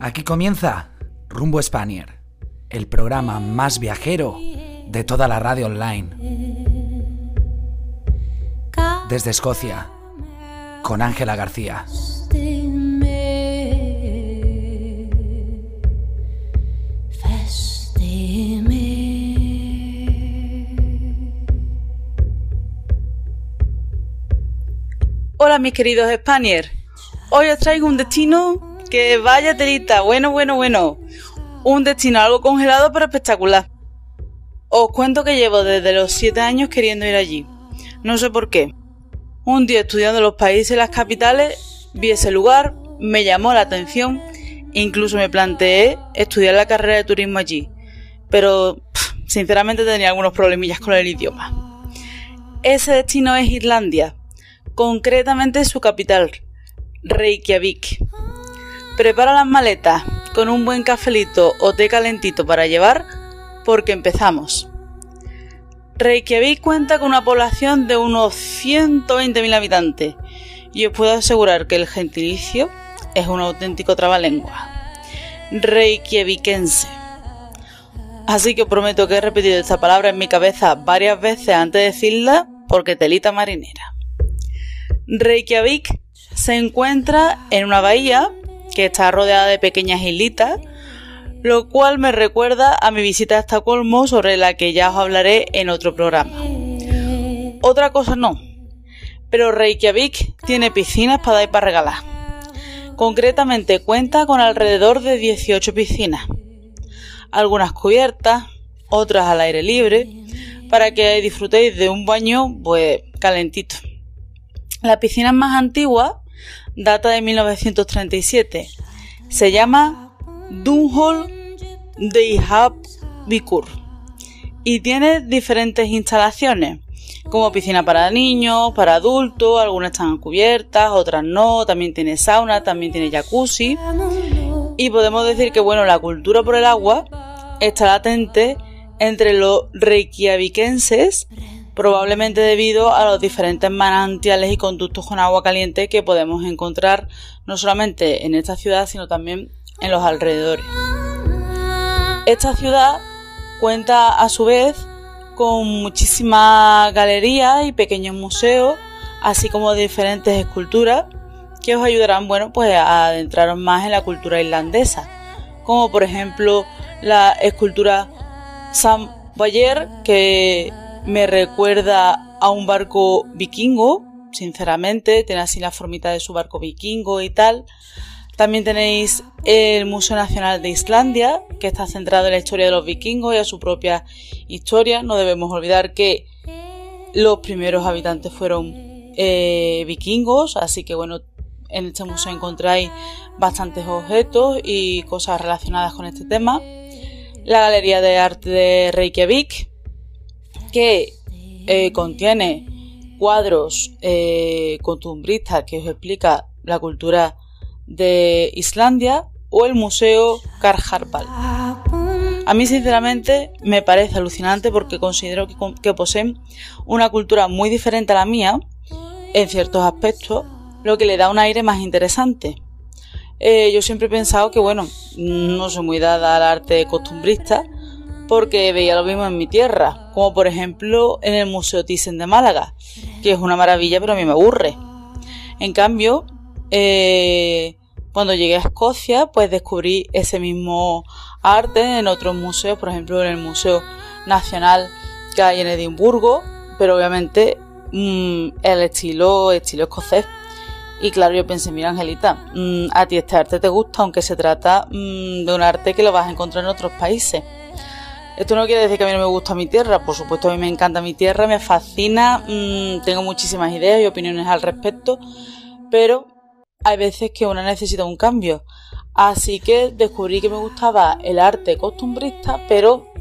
Aquí comienza Rumbo Spanier, el programa más viajero de toda la radio online. Desde Escocia, con Ángela García. Mis queridos Spanier, hoy os traigo un destino que vaya telita, bueno, bueno, bueno. Un destino algo congelado pero espectacular. Os cuento que llevo desde los 7 años queriendo ir allí. No sé por qué. Un día estudiando los países y las capitales, vi ese lugar, me llamó la atención incluso me planteé estudiar la carrera de turismo allí. Pero, sinceramente, tenía algunos problemillas con el idioma. Ese destino es Islandia, concretamente su capital, Reykjavik. Prepara las maletas con un buen cafelito o té calentito para llevar porque empezamos. Reykjavik cuenta con una población de unos 120.000 habitantes y os puedo asegurar que el gentilicio es un auténtico trabalengua. Reykjavikense. Así que os prometo que he repetido esta palabra en mi cabeza varias veces antes de decirla porque telita marinera. Reykjavik se encuentra en una bahía que está rodeada de pequeñas islitas, lo cual me recuerda a mi visita a Estocolmo sobre la que ya os hablaré en otro programa. Otra cosa no, pero Reykjavik tiene piscinas para dar y para regalar. Concretamente cuenta con alrededor de 18 piscinas, algunas cubiertas, otras al aire libre, para que disfrutéis de un baño pues calentito. La piscina más antigua data de 1937. Se llama Dunhol Vikur y tiene diferentes instalaciones, como piscina para niños, para adultos, algunas están cubiertas, otras no, también tiene sauna, también tiene jacuzzi. Y podemos decir que bueno, la cultura por el agua está latente entre los reykjavikenses probablemente debido a los diferentes manantiales y conductos con agua caliente que podemos encontrar no solamente en esta ciudad, sino también en los alrededores. Esta ciudad cuenta a su vez con muchísimas galerías y pequeños museos, así como diferentes esculturas que os ayudarán, bueno, pues a adentraros más en la cultura irlandesa, como por ejemplo la escultura Sam Bayer, que me recuerda a un barco vikingo, sinceramente, tiene así la formita de su barco vikingo y tal. También tenéis el Museo Nacional de Islandia, que está centrado en la historia de los vikingos y a su propia historia. No debemos olvidar que los primeros habitantes fueron eh, vikingos, así que bueno, en este museo encontráis bastantes objetos y cosas relacionadas con este tema. La Galería de Arte de Reykjavik, que eh, contiene cuadros eh, costumbristas que os explica la cultura de Islandia o el Museo Karharpal. A mí sinceramente me parece alucinante porque considero que, poseen una cultura muy diferente a la mía en ciertos aspectos, lo que le da un aire más interesante. Eh, yo siempre he pensado que, bueno, no soy muy dada al arte costumbrista, porque veía lo mismo en mi tierra, como por ejemplo en el Museo Thyssen de Málaga, que es una maravilla pero a mí me aburre. En cambio, eh, cuando llegué a Escocia, pues descubrí ese mismo arte en otros museos, por ejemplo en el Museo Nacional que hay en Edimburgo, pero obviamente mm, el estilo, estilo escocés. Y claro, yo pensé, mira Angelita, mm, a ti este arte te gusta, aunque se trata mm, de un arte que lo vas a encontrar en otros países. Esto no quiere decir que a mí no me gusta mi tierra, por supuesto a mí me encanta mi tierra, me fascina, mm, tengo muchísimas ideas y opiniones al respecto, pero hay veces que uno necesita un cambio. Así que descubrí que me gustaba el arte costumbrista, pero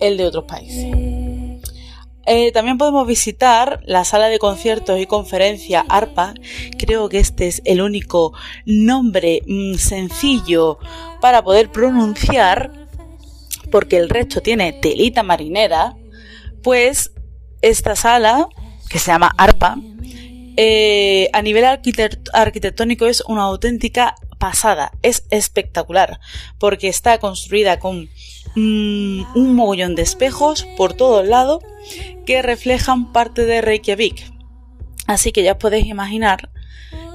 el de otros países. Eh, también podemos visitar la sala de conciertos y conferencia ARPA. Creo que este es el único nombre mm, sencillo para poder pronunciar porque el resto tiene telita marinera, pues esta sala, que se llama ARPA, eh, a nivel arquitectónico es una auténtica pasada, es espectacular, porque está construida con mm, un mogollón de espejos por todos lados que reflejan parte de Reykjavik. Así que ya podéis imaginar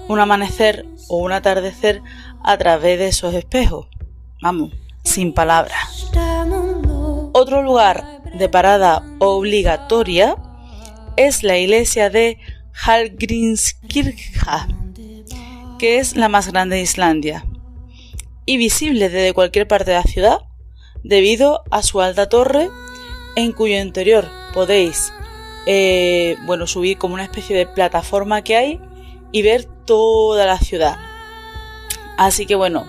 un amanecer o un atardecer a través de esos espejos. Vamos, sin palabras. Otro lugar de parada obligatoria es la iglesia de Hallgrímskirkja, que es la más grande de Islandia y visible desde cualquier parte de la ciudad debido a su alta torre en cuyo interior podéis eh, bueno, subir como una especie de plataforma que hay y ver toda la ciudad. Así que bueno,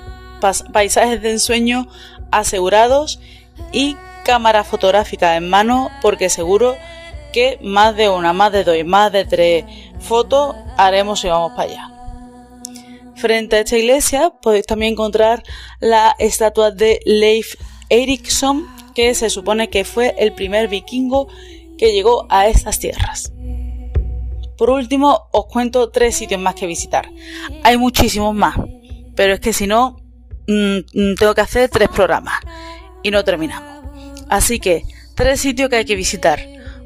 paisajes de ensueño asegurados y cámara fotográfica en mano porque seguro que más de una, más de dos, más de tres fotos haremos y vamos para allá. Frente a esta iglesia podéis también encontrar la estatua de Leif Erikson, que se supone que fue el primer vikingo que llegó a estas tierras. Por último, os cuento tres sitios más que visitar. Hay muchísimos más, pero es que si no, mm, mm, tengo que hacer tres programas y no terminamos. Así que, tres sitios que hay que visitar.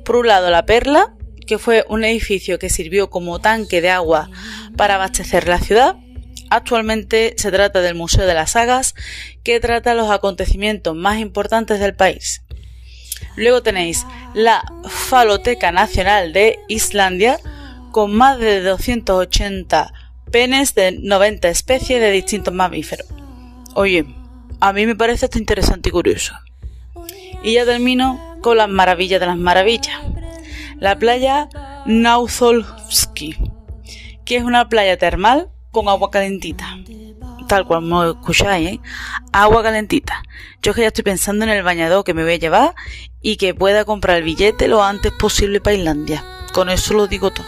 Por un lado, La Perla, que fue un edificio que sirvió como tanque de agua para abastecer la ciudad. Actualmente se trata del Museo de las Sagas, que trata los acontecimientos más importantes del país. Luego tenéis la Faloteca Nacional de Islandia, con más de 280 penes de 90 especies de distintos mamíferos. Oye, a mí me parece esto interesante y curioso. Y ya termino con las maravillas de las maravillas. La playa Nauzolski, que es una playa termal con agua calentita. Tal cual me escucháis, ¿eh? Agua calentita. Yo es que ya estoy pensando en el bañador que me voy a llevar y que pueda comprar el billete lo antes posible para Islandia. Con eso lo digo todo.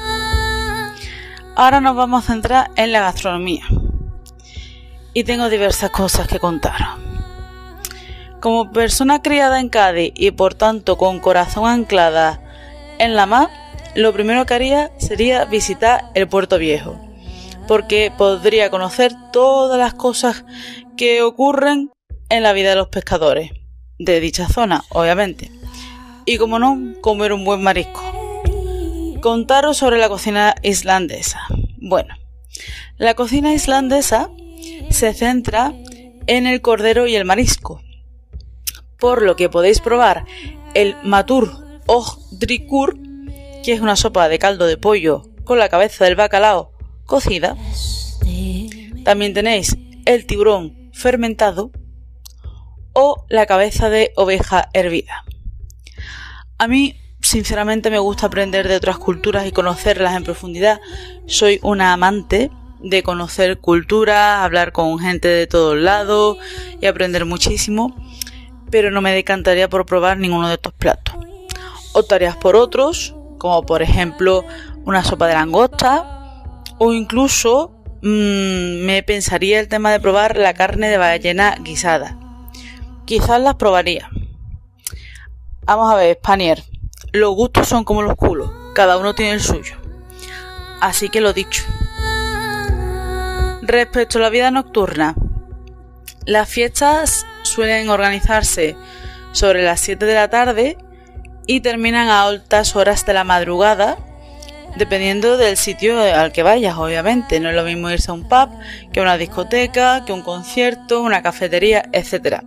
Ahora nos vamos a centrar en la gastronomía. Y tengo diversas cosas que contaros. Como persona criada en Cádiz y por tanto con corazón anclada en la mar, lo primero que haría sería visitar el puerto viejo, porque podría conocer todas las cosas que ocurren en la vida de los pescadores, de dicha zona, obviamente. Y como no, comer un buen marisco. Contaros sobre la cocina islandesa. Bueno, la cocina islandesa se centra en el cordero y el marisco, por lo que podéis probar el matur drikur, que es una sopa de caldo de pollo con la cabeza del bacalao cocida. También tenéis el tiburón fermentado o la cabeza de oveja hervida. A mí, sinceramente, me gusta aprender de otras culturas y conocerlas en profundidad. Soy una amante de conocer culturas, hablar con gente de todos lados y aprender muchísimo pero no me decantaría por probar ninguno de estos platos. Optarías por otros, como por ejemplo una sopa de langosta, o incluso mmm, me pensaría el tema de probar la carne de ballena guisada. Quizás las probaría. Vamos a ver, Spanier, los gustos son como los culos, cada uno tiene el suyo. Así que lo dicho. Respecto a la vida nocturna, las fiestas suelen organizarse sobre las 7 de la tarde y terminan a altas horas de la madrugada, dependiendo del sitio al que vayas, obviamente. No es lo mismo irse a un pub que a una discoteca, que un concierto, una cafetería, etc.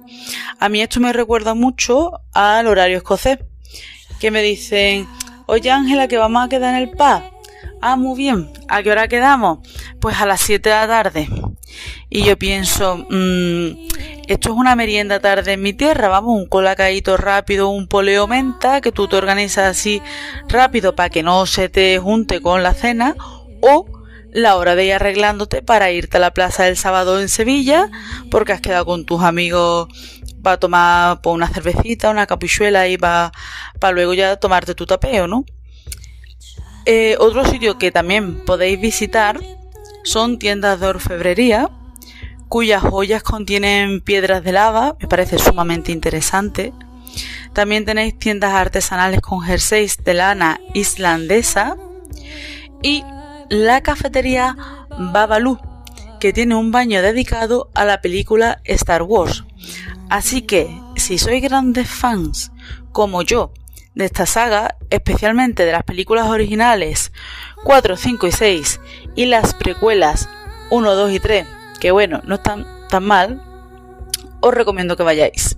A mí esto me recuerda mucho al horario escocés, que me dicen, oye Ángela, que vamos a quedar en el pub. Ah, muy bien. ¿A qué hora quedamos? Pues a las 7 de la tarde. Y yo pienso, mmm, esto es una merienda tarde en mi tierra, vamos, un colacadito rápido, un poleo menta, que tú te organizas así rápido para que no se te junte con la cena, o la hora de ir arreglándote para irte a la plaza del sábado en Sevilla, porque has quedado con tus amigos para tomar pues, una cervecita, una capuchuela y para, para luego ya tomarte tu tapeo, ¿no? Eh, otro sitio que también podéis visitar son tiendas de orfebrería, cuyas joyas contienen piedras de lava, me parece sumamente interesante. También tenéis tiendas artesanales con jerseys de lana islandesa y la cafetería Babalu, que tiene un baño dedicado a la película Star Wars. Así que, si sois grandes fans, como yo, de esta saga, especialmente de las películas originales 4, 5 y 6 y las precuelas 1, 2 y 3, que bueno, no están tan mal, os recomiendo que vayáis.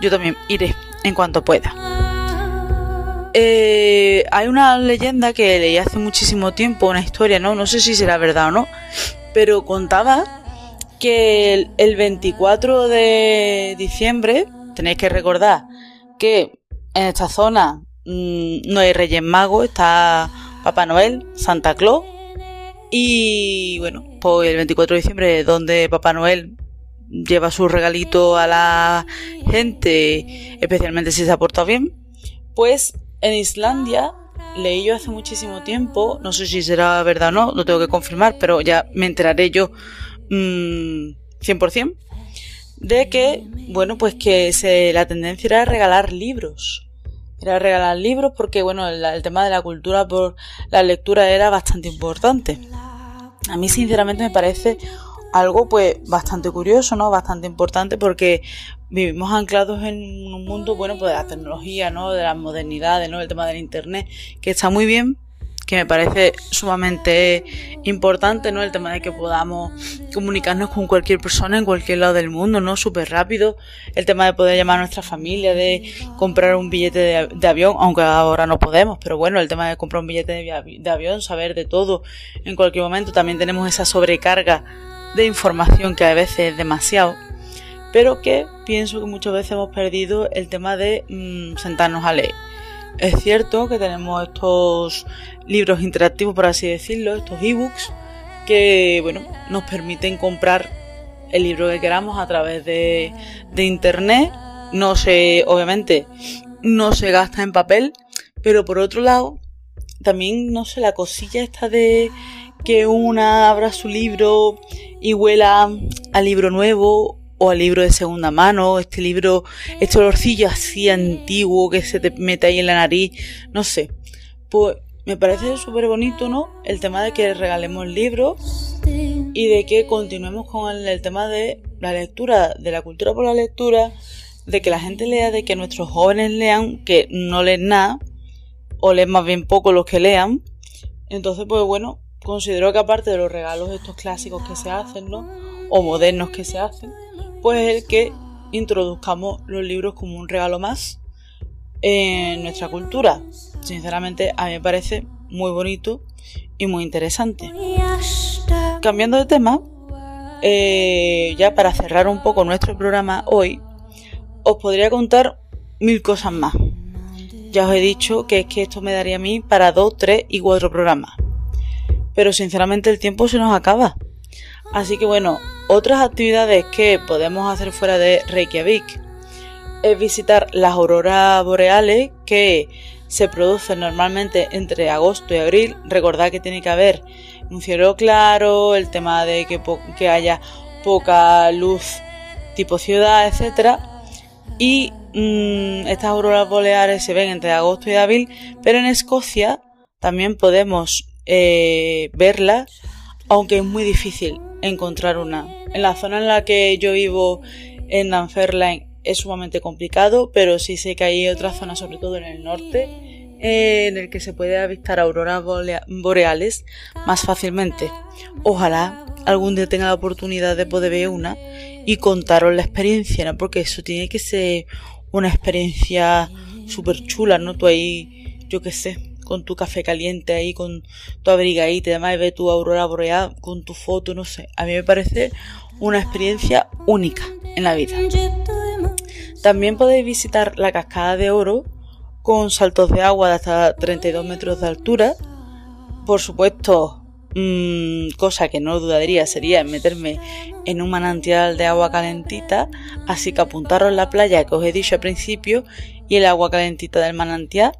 Yo también iré en cuanto pueda. Eh, hay una leyenda que leí hace muchísimo tiempo, una historia, ¿no? No sé si será verdad o no, pero contaba que el, 24 de diciembre, tenéis que recordar que en esta zona mm, no hay Reyes Magos, está Papá Noel, Santa Claus. Y bueno, pues el 24 de diciembre, donde Papá Noel lleva su regalito a la gente, especialmente si se ha portado bien, pues en Islandia leí yo hace muchísimo tiempo, no sé si será verdad o no, lo tengo que confirmar, pero ya me enteraré yo 100%, mm, de que, bueno, pues que se, la tendencia era regalar libros. Era regalar libros porque, bueno, el, tema de la cultura por la lectura era bastante importante. A mí, sinceramente, me parece algo, pues, bastante curioso, ¿no? Bastante importante porque vivimos anclados en un mundo, bueno, pues de la tecnología, ¿no? De las modernidades, ¿no? El tema del Internet, que está muy bien, que me parece sumamente importante, ¿no? El tema de que podamos comunicarnos con cualquier persona en cualquier lado del mundo, ¿no? Súper rápido. El tema de poder llamar a nuestra familia, de comprar un billete de, avión, aunque ahora no podemos, pero bueno, el tema de comprar un billete de, avión, saber de todo en cualquier momento. También tenemos esa sobrecarga de información que a veces es demasiado pero que pienso que muchas veces hemos perdido el tema de mm, sentarnos a leer. Es cierto que tenemos estos libros interactivos, por así decirlo, estos ebooks, que bueno, nos permiten comprar el libro que queramos a través de, de internet. No se, obviamente, no se gasta en papel, pero por otro lado, también, no sé, la cosilla esta de que una abra su libro y huela al libro nuevo o al libro de segunda mano, este libro, este olorcillo así antiguo que se te mete ahí en la nariz, no sé. Pues me parece súper bonito, ¿no? El tema de que regalemos libros y de que continuemos con el, tema de la lectura, de la cultura por la lectura, de que la gente lea, de que nuestros jóvenes lean, que no leen nada, o leen más bien poco los que lean. Entonces, pues bueno, considero que aparte de los regalos estos clásicos que se hacen, ¿no? O modernos que se hacen, pues el que introduzcamos los libros como un regalo más en nuestra cultura. Sinceramente, a mí me parece muy bonito y muy interesante. Cambiando de tema, eh, ya para cerrar un poco nuestro programa hoy, os podría contar mil cosas más. Ya os he dicho que es que esto me daría a mí para dos, tres y cuatro programas. Pero sinceramente el tiempo se nos acaba. Así que bueno, otras actividades que podemos hacer fuera de Reykjavik es visitar las auroras boreales que se producen normalmente entre agosto y abril. Recordad que tiene que haber un cielo claro, el tema de que, haya poca luz tipo ciudad, etc. Y mm, estas auroras boreales se ven entre agosto y abril, pero en Escocia también podemos eh, verlas, aunque es muy difícil encontrar una. En la zona en la que yo vivo, en Dunfermline, es sumamente complicado, pero sí sé que hay otras zonas, sobre todo en el norte, en el que se puede avistar auroras boreales más fácilmente. Ojalá algún día tenga la oportunidad de poder ver una y contaros la experiencia, ¿no? Porque eso tiene que ser una experiencia súper chula, ¿no? Tú ahí, yo qué sé, con tu café caliente ahí, con tu abrigadita y demás, y ve tu aurora boreal con tu foto, no sé. A mí me parece una experiencia única en la vida. También podéis visitar la cascada de oro con saltos de agua de hasta 32 metros de altura. Por supuesto, mmm, cosa que no dudaría sería meterme en un manantial de agua calentita, así que apuntaros la playa que os he dicho al principio y el agua calentita del manantial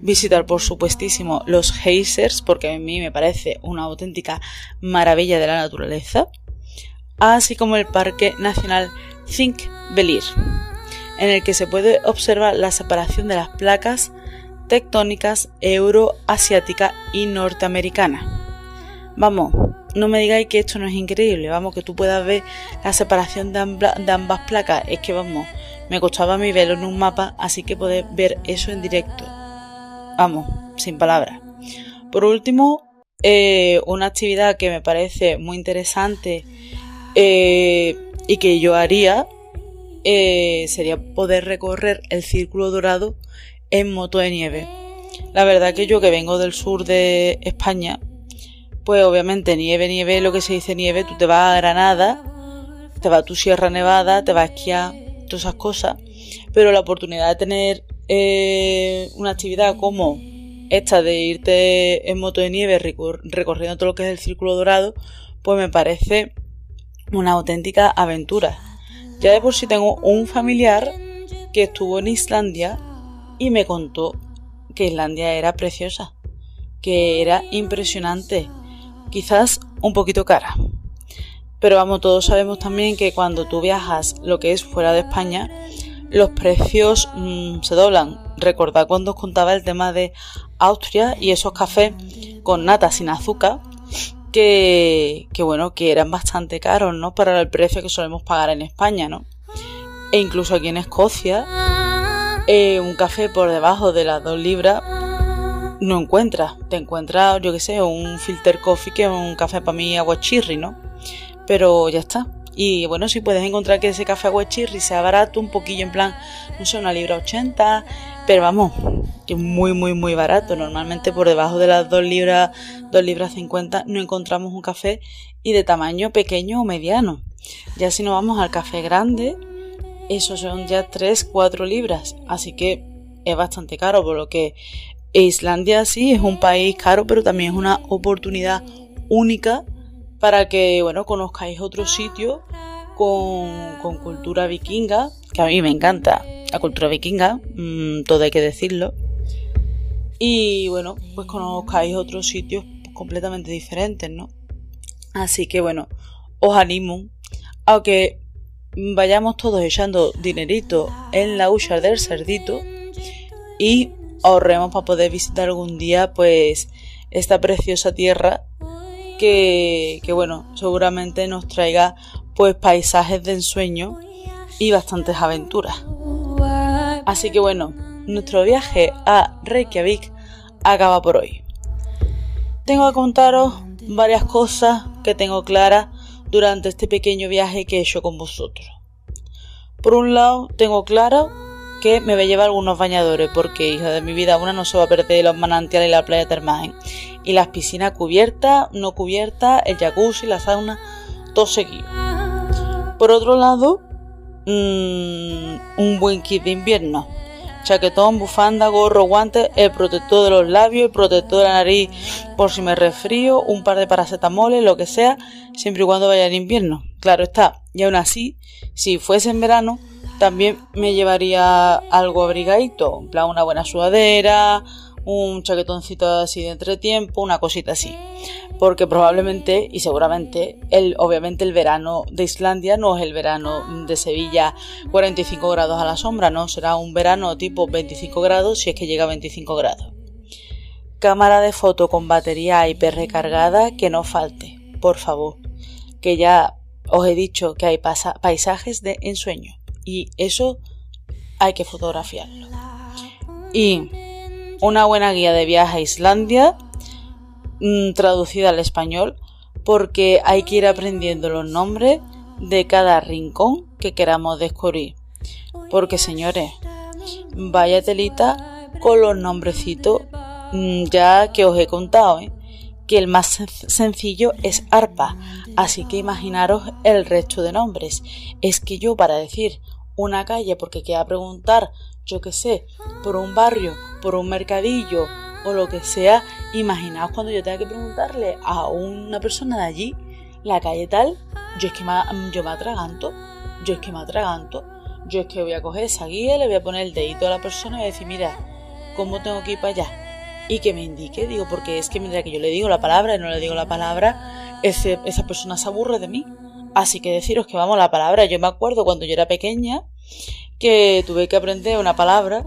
visitar por supuestísimo los geysers porque a mí me parece una auténtica maravilla de la naturaleza, así como el Parque Nacional Think Belir, en el que se puede observar la separación de las placas tectónicas euroasiática y norteamericana. Vamos, no me digáis que esto no es increíble, vamos, que tú puedas ver la separación de, ambas placas, es que vamos, me costaba mi verlo en un mapa, así que poder ver eso en directo. Vamos, sin palabras. Por último, eh, una actividad que me parece muy interesante eh, y que yo haría eh, sería poder recorrer el círculo dorado en moto de nieve. La verdad que yo que vengo del sur de España, pues obviamente nieve, nieve, lo que se dice nieve, tú te vas a Granada, te vas a tu Sierra Nevada, te vas a esquiar, todas esas cosas, pero la oportunidad de tener una actividad como esta de irte en moto de nieve recorriendo todo lo que es el círculo dorado, pues me parece una auténtica aventura. Ya de por sí tengo un familiar que estuvo en Islandia y me contó que Islandia era preciosa, que era impresionante, quizás un poquito cara. Pero vamos, todos sabemos también que cuando tú viajas lo que es fuera de España, los precios mm, se doblan. Recordad cuando os contaba el tema de Austria y esos cafés con nata sin azúcar que, bueno, que eran bastante caros, ¿no? Para el precio que solemos pagar en España, ¿no? E incluso aquí en Escocia, eh, un café por debajo de las dos libras no encuentras. Te encuentras, yo qué sé, un filter coffee que es un café para mí agua chirri, ¿no? Pero ya está. Y bueno, si puedes encontrar que ese café agua chirri sea barato, un poquillo en plan, no sé, una libra ochenta, pero vamos, que es muy, muy, muy barato. Normalmente por debajo de las 2 libras, 2 libras 50 no encontramos un café y de tamaño pequeño o mediano. Ya si nos vamos al café grande, esos son ya 3, 4 libras. Así que es bastante caro, por lo que Islandia sí es un país caro, pero también es una oportunidad única para que, bueno, conozcáis otro sitio con, con cultura vikinga, que a mí me encanta la cultura vikinga, mm, todo hay que decirlo. Y bueno, pues conozcáis otros sitios completamente diferentes, ¿no? Así que bueno, os animo a que vayamos todos echando dinerito en la hucha del cerdito y ahorremos para poder visitar algún día pues esta preciosa tierra que, bueno, seguramente nos traiga pues paisajes de ensueño y bastantes aventuras. Así que bueno, nuestro viaje a Reykjavik acaba por hoy. Tengo que contaros varias cosas que tengo claras durante este pequeño viaje que he hecho con vosotros. Por un lado, tengo claro que me llevar algunos bañadores porque, hija de mi vida, una no se va a perder los manantiales y la playa termal. Y las piscinas cubiertas, no cubiertas, el jacuzzi, la sauna, todo seguido. Por otro lado, Mm, un buen kit de invierno. Chaquetón, bufanda, gorro, guantes, el protector de los labios, el protector de la nariz por si me resfrío, un par de paracetamoles, lo que sea, siempre y cuando vaya en invierno. Claro está, y aún así, si fuese en verano, también me llevaría algo abrigadito, en plan una buena sudadera, un chaquetoncito así de entretiempo, una cosita así. Porque probablemente y seguramente, el, obviamente el verano de Islandia no es el verano de Sevilla 45 grados a la sombra, no, será un verano tipo 25 grados si es que llega a 25 grados. Cámara de foto con batería hiper recargada que no falte, por favor. Que ya os he dicho que hay paisajes de ensueño y eso hay que fotografiarlo. Y una buena guía de viaje a Islandia mm, traducida al español porque hay que ir aprendiendo los nombres de cada rincón que queramos descubrir. Porque señores, vaya telita con los nombrecitos mm, ya que os he contado, ¿eh? que el más sencillo es arpa, así que imaginaros el resto de nombres. Es que yo para decir una calle porque queda preguntar yo qué sé, por un barrio, por un mercadillo o lo que sea, imaginaos cuando yo tenga que preguntarle a una persona de allí la calle tal, yo es que me, yo me atraganto, yo es que me atraganto, yo es que voy a coger esa guía, le voy a poner el dedito a la persona y voy a decir, mira, ¿cómo tengo que ir para allá? Y que me indique, digo, porque es que mira que yo le digo la palabra y no le digo la palabra, ese, esa persona se aburre de mí. Así que deciros que vamos, la palabra, yo me acuerdo cuando yo era pequeña, que tuve que aprender una palabra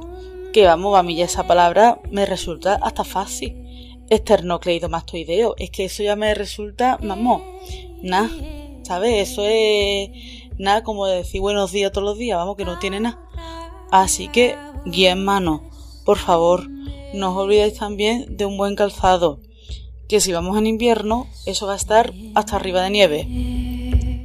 que, vamos, a mí ya esa palabra me resulta hasta fácil. esternocleidomastoideo. Es que eso ya me resulta, vamos, nada, ¿sabes? Eso es nada como decir buenos días todos los días, vamos, que no tiene nada. Así que, guía en mano, por favor, no os olvidéis también de un buen calzado, que si vamos en invierno, eso va a estar hasta arriba de nieve.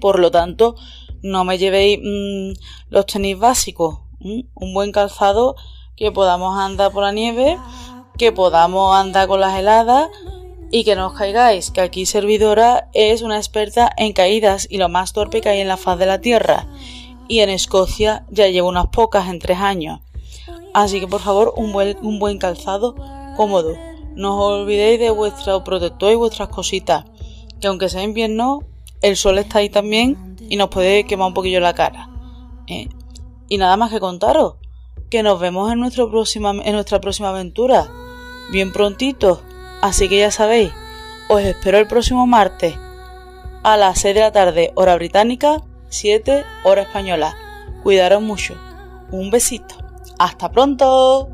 Por lo tanto, no me llevéis mm, los tenis básicos, un buen calzado que podamos andar por la nieve que podamos andar con las heladas y que no os caigáis, que aquí Servidora es una experta en caídas y lo más torpe que hay en la faz de la tierra. Y en Escocia ya llevo unas pocas en tres años. Así que por favor, un buen, un buen calzado cómodo. No os olvidéis de vuestro protector y vuestras cositas. Que aunque sea invierno, el sol está ahí también y nos puede quemar un poquillo la cara. ¿eh? Y nada más que contaros. Que nos vemos en, nuestro próxima, en nuestra próxima aventura bien prontito. Así que ya sabéis, os espero el próximo martes a las 6 de la tarde, hora británica, 7 hora española. Cuidaros mucho. Un besito. Hasta pronto.